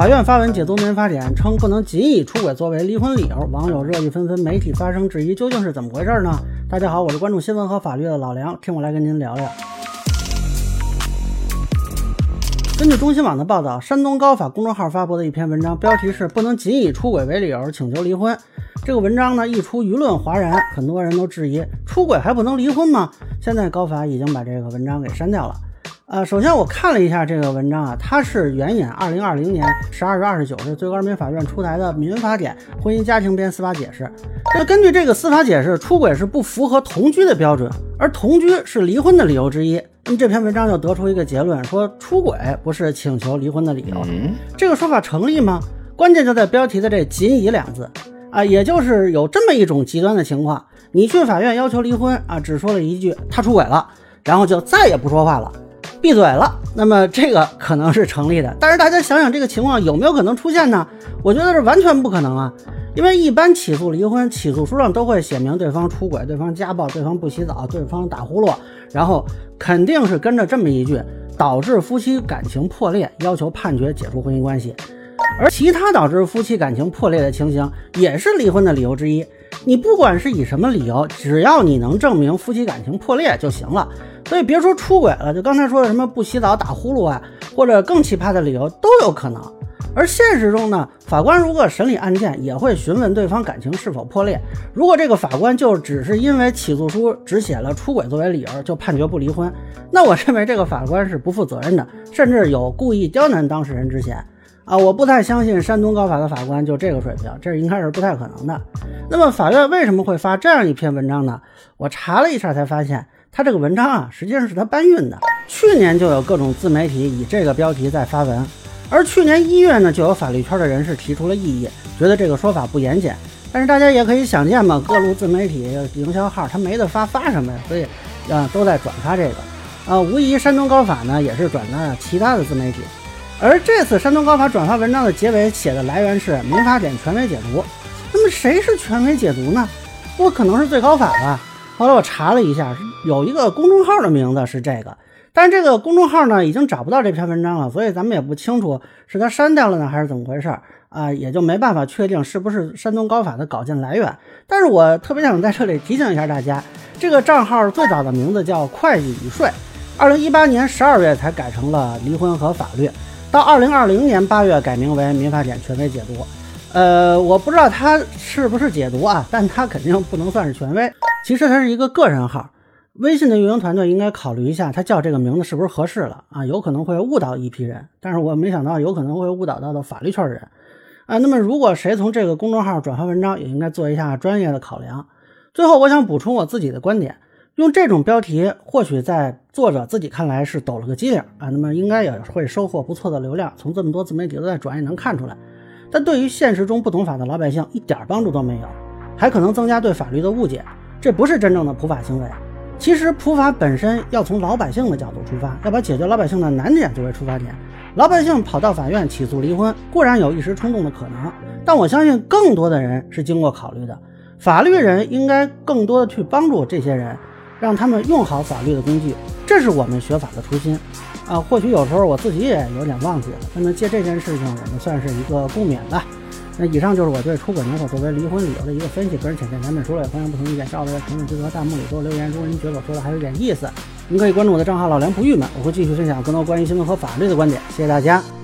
法院发文解读民法典，称不能仅以出轨作为离婚理由，网友热议纷纷，媒体发生质疑，究竟是怎么回事呢？大家好，我是关注新闻和法律的老梁，听我来跟您聊聊。根据中新网的报道，山东高法公众号发布的一篇文章，标题是“不能仅以出轨为理由请求离婚”。这个文章呢一出，舆论哗然，很多人都质疑：出轨还不能离婚吗？现在高法已经把这个文章给删掉了。呃，首先我看了一下这个文章啊，它是援引二零二零年十二月二十九日最高人民法院出台的《民法典婚姻家庭编司法解释》。那根据这个司法解释，出轨是不符合同居的标准，而同居是离婚的理由之一。那么这篇文章就得出一个结论，说出轨不是请求离婚的理由。这个说法成立吗？关键就在标题的这“仅以”两字啊，也就是有这么一种极端的情况，你去法院要求离婚啊，只说了一句他出轨了，然后就再也不说话了。闭嘴了，那么这个可能是成立的，但是大家想想这个情况有没有可能出现呢？我觉得是完全不可能啊，因为一般起诉离婚，起诉书上都会写明对方出轨、对方家暴、对方不洗澡、对方打呼噜，然后肯定是跟着这么一句，导致夫妻感情破裂，要求判决解除婚姻关系。而其他导致夫妻感情破裂的情形，也是离婚的理由之一。你不管是以什么理由，只要你能证明夫妻感情破裂就行了。所以别说出轨了，就刚才说的什么不洗澡、打呼噜啊，或者更奇葩的理由都有可能。而现实中呢，法官如果审理案件，也会询问对方感情是否破裂。如果这个法官就只是因为起诉书只写了出轨作为理由就判决不离婚，那我认为这个法官是不负责任的，甚至有故意刁难当事人之嫌。啊，我不太相信山东高法的法官就这个水平，这应该是不太可能的。那么法院为什么会发这样一篇文章呢？我查了一下才发现，他这个文章啊，实际上是他搬运的。去年就有各种自媒体以这个标题在发文，而去年一月呢，就有法律圈的人士提出了异议，觉得这个说法不严谨。但是大家也可以想见嘛，各路自媒体营销号他没得发，发什么呀？所以啊，都在转发这个。啊，无疑山东高法呢也是转的其他的自媒体。而这次山东高法转发文章的结尾写的来源是《民法典权威解读》，那么谁是权威解读呢？不可能是最高法吧？后来我查了一下，有一个公众号的名字是这个，但是这个公众号呢已经找不到这篇文章了，所以咱们也不清楚是他删掉了呢还是怎么回事啊，也就没办法确定是不是山东高法的稿件来源。但是我特别想在这里提醒一下大家，这个账号最早的名字叫会计与税，二零一八年十二月才改成了离婚和法律。到二零二零年八月改名为《民法典权威解读》，呃，我不知道他是不是解读啊，但他肯定不能算是权威。其实他是一个个人号，微信的运营团队应该考虑一下，他叫这个名字是不是合适了啊？有可能会误导一批人，但是我没想到有可能会误导到的法律圈的人啊。那么如果谁从这个公众号转发文章，也应该做一下专业的考量。最后，我想补充我自己的观点。用这种标题，或许在作者自己看来是抖了个机灵啊，那么应该也会收获不错的流量。从这么多自媒体都在转，也能看出来。但对于现实中不懂法的老百姓，一点帮助都没有，还可能增加对法律的误解。这不是真正的普法行为。其实普法本身要从老百姓的角度出发，要把解决老百姓的难点作为出发点。老百姓跑到法院起诉离婚，固然有一时冲动的可能，但我相信更多的人是经过考虑的。法律人应该更多的去帮助这些人。让他们用好法律的工具，这是我们学法的初心啊。或许有时候我自己也有点忘记了，那么借这件事情，我们算是一个共勉吧。那以上就是我对出轨能否作为离婚理由的一个分析，个人浅见难免说了，也欢迎不同意见小伙伴在评论区和弹幕里多留言。如果您觉得我说的还有点意思，您可以关注我的账号老梁不郁闷，我会继续分享更多关于新闻和法律的观点。谢谢大家。